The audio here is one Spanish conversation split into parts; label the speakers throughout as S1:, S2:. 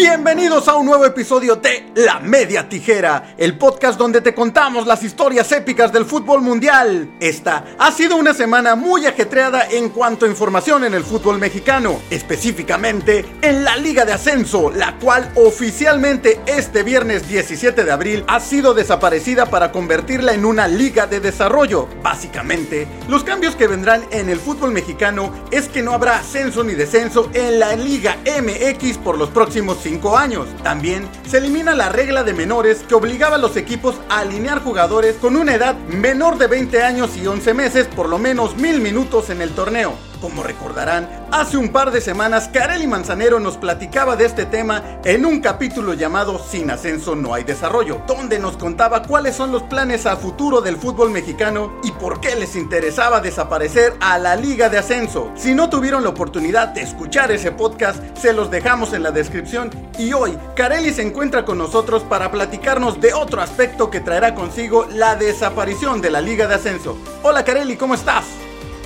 S1: Bienvenidos a un nuevo episodio de La Media Tijera, el podcast donde te contamos las historias épicas del fútbol mundial. Esta ha sido una semana muy ajetreada en cuanto a información en el fútbol mexicano, específicamente en la Liga de Ascenso, la cual oficialmente este viernes 17 de abril ha sido desaparecida para convertirla en una liga de desarrollo. Básicamente, los cambios que vendrán en el fútbol mexicano es que no habrá ascenso ni descenso en la Liga MX por los próximos 5 años. También se elimina la regla de menores que obligaba a los equipos a alinear jugadores con una edad menor de 20 años y 11 meses por lo menos mil minutos en el torneo. Como recordarán, hace un par de semanas Kareli Manzanero nos platicaba de este tema en un capítulo llamado Sin ascenso no hay desarrollo, donde nos contaba cuáles son los planes a futuro del fútbol mexicano y por qué les interesaba desaparecer a la liga de ascenso. Si no tuvieron la oportunidad de escuchar ese podcast, se los dejamos en la descripción y hoy Kareli se encuentra con nosotros para platicarnos de otro aspecto que traerá consigo la desaparición de la liga de ascenso. Hola Kareli, ¿cómo estás?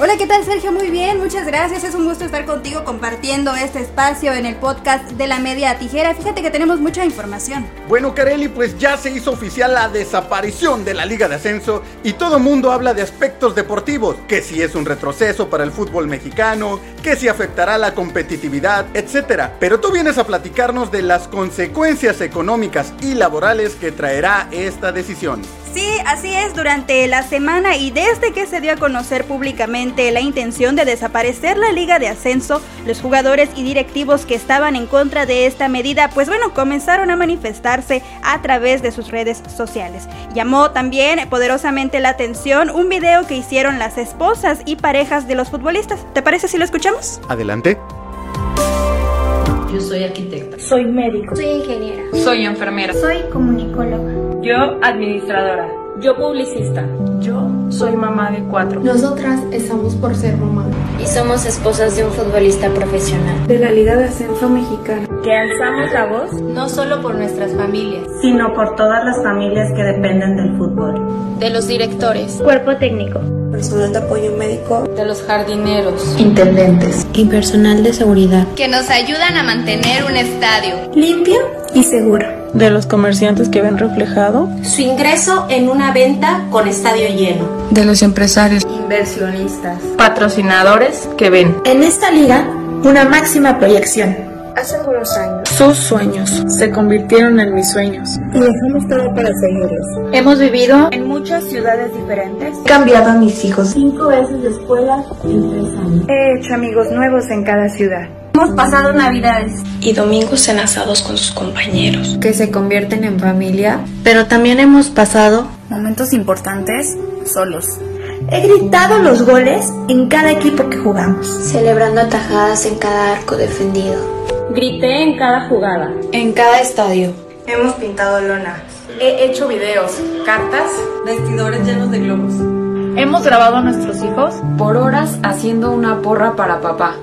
S2: Hola, ¿qué tal Sergio? Muy bien, muchas gracias. Es un gusto estar contigo compartiendo este espacio en el podcast de la media tijera. Fíjate que tenemos mucha información.
S1: Bueno, Kareli, pues ya se hizo oficial la desaparición de la Liga de Ascenso y todo mundo habla de aspectos deportivos, que si es un retroceso para el fútbol mexicano, que si afectará la competitividad, etc. Pero tú vienes a platicarnos de las consecuencias económicas y laborales que traerá esta decisión.
S2: Sí, así es, durante la semana y desde que se dio a conocer públicamente la intención de desaparecer la liga de ascenso, los jugadores y directivos que estaban en contra de esta medida, pues bueno, comenzaron a manifestarse a través de sus redes sociales. Llamó también poderosamente la atención un video que hicieron las esposas y parejas de los futbolistas. ¿Te parece si lo escuchamos?
S1: Adelante.
S3: Yo soy arquitecta.
S4: Soy médico.
S5: Soy ingeniera.
S6: Soy enfermera.
S5: Soy comunicóloga.
S6: Yo administradora.
S4: Yo publicista.
S6: Yo soy mamá de cuatro.
S7: Nosotras estamos por ser mamá.
S8: Y somos esposas de un futbolista profesional.
S9: De la Liga de Ascenso Mexicana.
S4: Que alzamos la voz
S10: no solo por nuestras familias,
S11: sino por todas las familias que dependen del fútbol.
S12: De los directores.
S13: Cuerpo técnico.
S14: Personal de apoyo médico.
S6: De los jardineros.
S15: Intendentes.
S16: Y personal de seguridad.
S17: Que nos ayudan a mantener un estadio.
S18: Limpio y seguro
S19: de los comerciantes que ven reflejado
S20: su ingreso en una venta con estadio lleno,
S12: de los empresarios,
S6: inversionistas, patrocinadores que ven
S18: en esta liga una máxima proyección.
S9: Hace algunos años,
S19: sus sueños se convirtieron en mis sueños
S9: y dejamos todo para seguirlos.
S2: Hemos vivido en muchas ciudades diferentes.
S7: He cambiado a mis hijos
S4: cinco veces de escuela en tres años.
S2: He hecho amigos nuevos en cada ciudad.
S10: Hemos pasado navidades
S15: y domingos en asados con sus compañeros,
S12: que se convierten en familia,
S16: pero también hemos pasado
S10: momentos importantes solos.
S18: He gritado los goles en cada equipo que jugamos,
S8: celebrando atajadas en cada arco defendido.
S4: Grité en cada jugada,
S12: en cada estadio.
S10: Hemos pintado lonas.
S6: He hecho videos, cartas,
S3: vestidores llenos de globos.
S6: Hemos grabado a nuestros hijos
S3: por horas haciendo una porra para papá.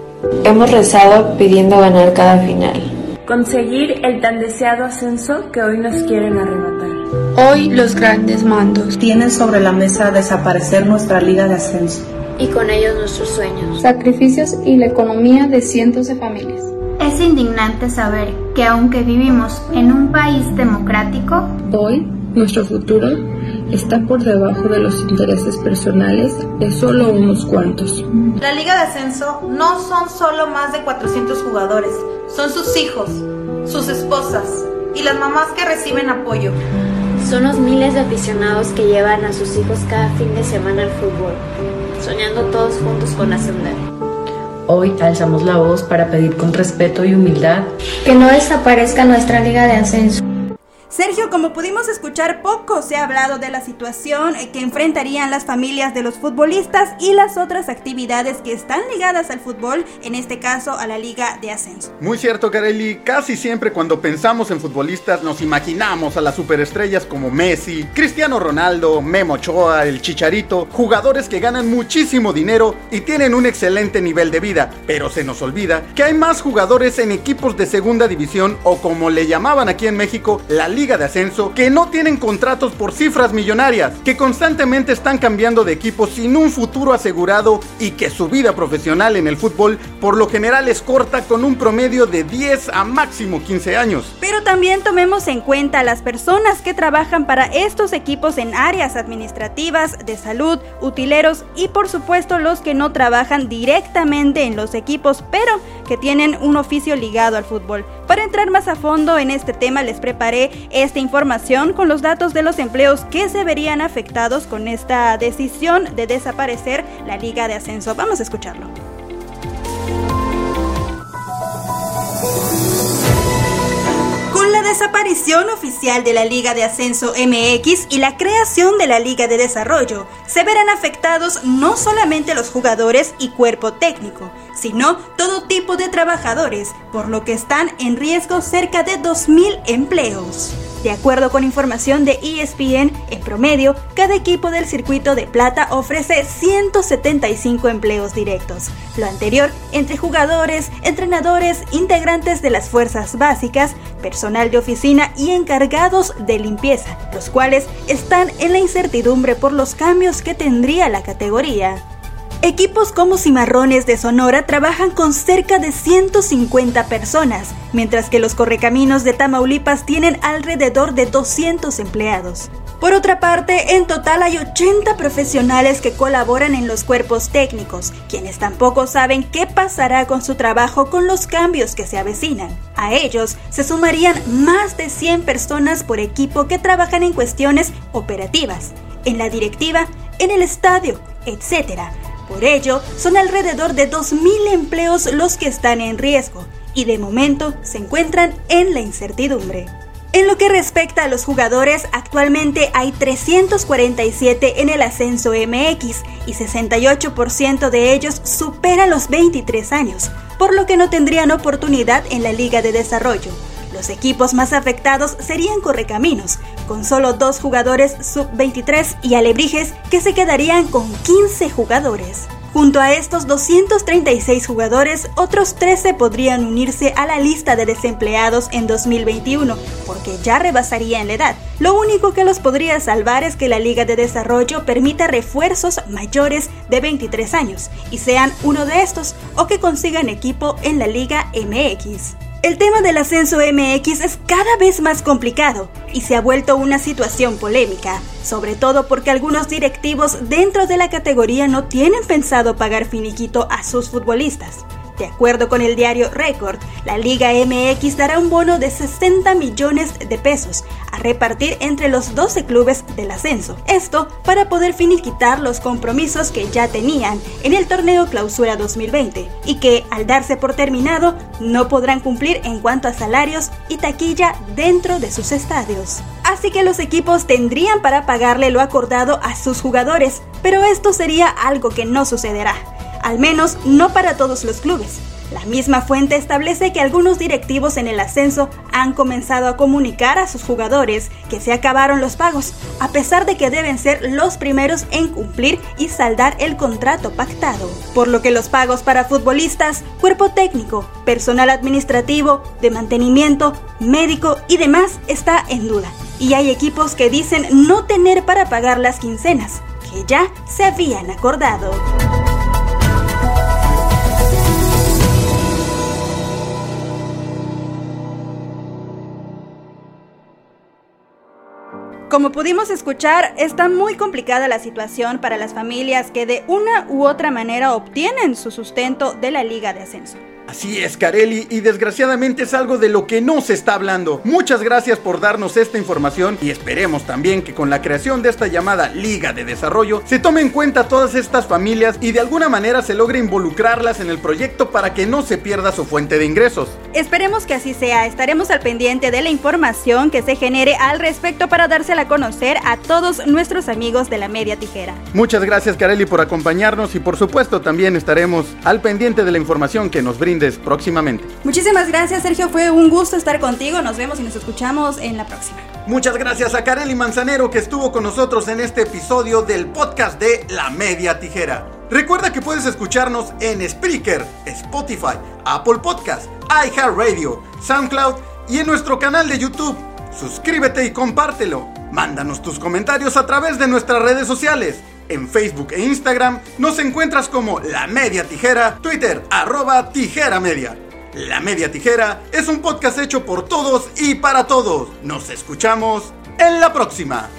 S15: Hemos rezado pidiendo ganar cada final.
S4: Conseguir el tan deseado ascenso que hoy nos quieren arrebatar.
S12: Hoy los grandes mandos
S19: tienen sobre la mesa desaparecer nuestra liga de ascenso.
S8: Y con ellos nuestros sueños.
S9: Sacrificios y la economía de cientos de familias.
S5: Es indignante saber que aunque vivimos en un país democrático,
S9: hoy nuestro futuro está por debajo de los intereses personales de solo unos cuantos.
S10: La Liga de Ascenso no son solo más de 400 jugadores, son sus hijos, sus esposas y las mamás que reciben apoyo.
S8: Son los miles de aficionados que llevan a sus hijos cada fin de semana al fútbol, soñando todos juntos con ascender.
S3: Hoy alzamos la voz para pedir con respeto y humildad
S5: que no desaparezca nuestra Liga de Ascenso.
S2: Sergio, como pudimos escuchar, poco se ha hablado de la situación que enfrentarían las familias de los futbolistas y las otras actividades que están ligadas al fútbol, en este caso a la Liga de Ascenso.
S1: Muy cierto, Kareli. Casi siempre cuando pensamos en futbolistas nos imaginamos a las superestrellas como Messi, Cristiano Ronaldo, Memo Ochoa, el Chicharito, jugadores que ganan muchísimo dinero y tienen un excelente nivel de vida. Pero se nos olvida que hay más jugadores en equipos de segunda división o como le llamaban aquí en México, la Liga Liga de Ascenso que no tienen contratos por cifras millonarias, que constantemente están cambiando de equipo sin un futuro asegurado y que su vida profesional en el fútbol por lo general es corta con un promedio de 10 a máximo 15 años.
S2: Pero también tomemos en cuenta a las personas que trabajan para estos equipos en áreas administrativas, de salud, utileros y por supuesto los que no trabajan directamente en los equipos, pero que tienen un oficio ligado al fútbol. Para entrar más a fondo en este tema les preparé esta información con los datos de los empleos que se verían afectados con esta decisión de desaparecer la Liga de Ascenso. Vamos a escucharlo. Desaparición oficial de la Liga de Ascenso MX y la creación de la Liga de Desarrollo, se verán afectados no solamente los jugadores y cuerpo técnico, sino todo tipo de trabajadores, por lo que están en riesgo cerca de 2.000 empleos. De acuerdo con información de ESPN, en promedio, cada equipo del circuito de plata ofrece 175 empleos directos. Lo anterior entre jugadores, entrenadores, integrantes de las fuerzas básicas, personal de oficina y encargados de limpieza, los cuales están en la incertidumbre por los cambios que tendría la categoría. Equipos como Cimarrones de Sonora trabajan con cerca de 150 personas, mientras que los Correcaminos de Tamaulipas tienen alrededor de 200 empleados. Por otra parte, en total hay 80 profesionales que colaboran en los cuerpos técnicos, quienes tampoco saben qué pasará con su trabajo con los cambios que se avecinan. A ellos se sumarían más de 100 personas por equipo que trabajan en cuestiones operativas, en la directiva, en el estadio, etc por ello, son alrededor de 2.000 empleos los que están en riesgo y de momento se encuentran en la incertidumbre. En lo que respecta a los jugadores, actualmente hay 347 en el ascenso MX y 68% de ellos supera los 23 años, por lo que no tendrían oportunidad en la Liga de Desarrollo. Los equipos más afectados serían Correcaminos, con solo dos jugadores sub-23 y Alebrijes que se quedarían con 15 jugadores. Junto a estos 236 jugadores, otros 13 podrían unirse a la lista de desempleados en 2021, porque ya rebasarían la edad. Lo único que los podría salvar es que la Liga de Desarrollo permita refuerzos mayores de 23 años, y sean uno de estos, o que consigan equipo en la Liga MX. El tema del ascenso MX es cada vez más complicado y se ha vuelto una situación polémica, sobre todo porque algunos directivos dentro de la categoría no tienen pensado pagar finiquito a sus futbolistas. De acuerdo con el diario Record, la Liga MX dará un bono de 60 millones de pesos repartir entre los 12 clubes del ascenso. Esto para poder finiquitar los compromisos que ya tenían en el torneo Clausura 2020 y que al darse por terminado no podrán cumplir en cuanto a salarios y taquilla dentro de sus estadios. Así que los equipos tendrían para pagarle lo acordado a sus jugadores, pero esto sería algo que no sucederá al menos no para todos los clubes. La misma fuente establece que algunos directivos en el ascenso han comenzado a comunicar a sus jugadores que se acabaron los pagos, a pesar de que deben ser los primeros en cumplir y saldar el contrato pactado. Por lo que los pagos para futbolistas, cuerpo técnico, personal administrativo, de mantenimiento, médico y demás está en duda. Y hay equipos que dicen no tener para pagar las quincenas, que ya se habían acordado. Como pudimos escuchar, está muy complicada la situación para las familias que de una u otra manera obtienen su sustento de la Liga de Ascenso.
S1: Así es, Carelli, y desgraciadamente es algo de lo que no se está hablando. Muchas gracias por darnos esta información y esperemos también que con la creación de esta llamada Liga de Desarrollo se tome en cuenta todas estas familias y de alguna manera se logre involucrarlas en el proyecto para que no se pierda su fuente de ingresos.
S2: Esperemos que así sea, estaremos al pendiente de la información que se genere al respecto para dársela a conocer a todos nuestros amigos de la media tijera.
S1: Muchas gracias, Carelli, por acompañarnos y por supuesto también estaremos al pendiente de la información que nos brinda próximamente.
S2: Muchísimas gracias, Sergio. Fue un gusto estar contigo. Nos vemos y nos escuchamos en la próxima.
S1: Muchas gracias a Kareli Manzanero que estuvo con nosotros en este episodio del podcast de La Media Tijera. Recuerda que puedes escucharnos en Spreaker, Spotify, Apple Podcast, iHeartRadio, SoundCloud y en nuestro canal de YouTube. Suscríbete y compártelo. Mándanos tus comentarios a través de nuestras redes sociales En Facebook e Instagram nos encuentras como La Media Tijera, Twitter arroba Tijera Media. La Media Tijera es un podcast hecho por todos y para todos. Nos escuchamos en la próxima.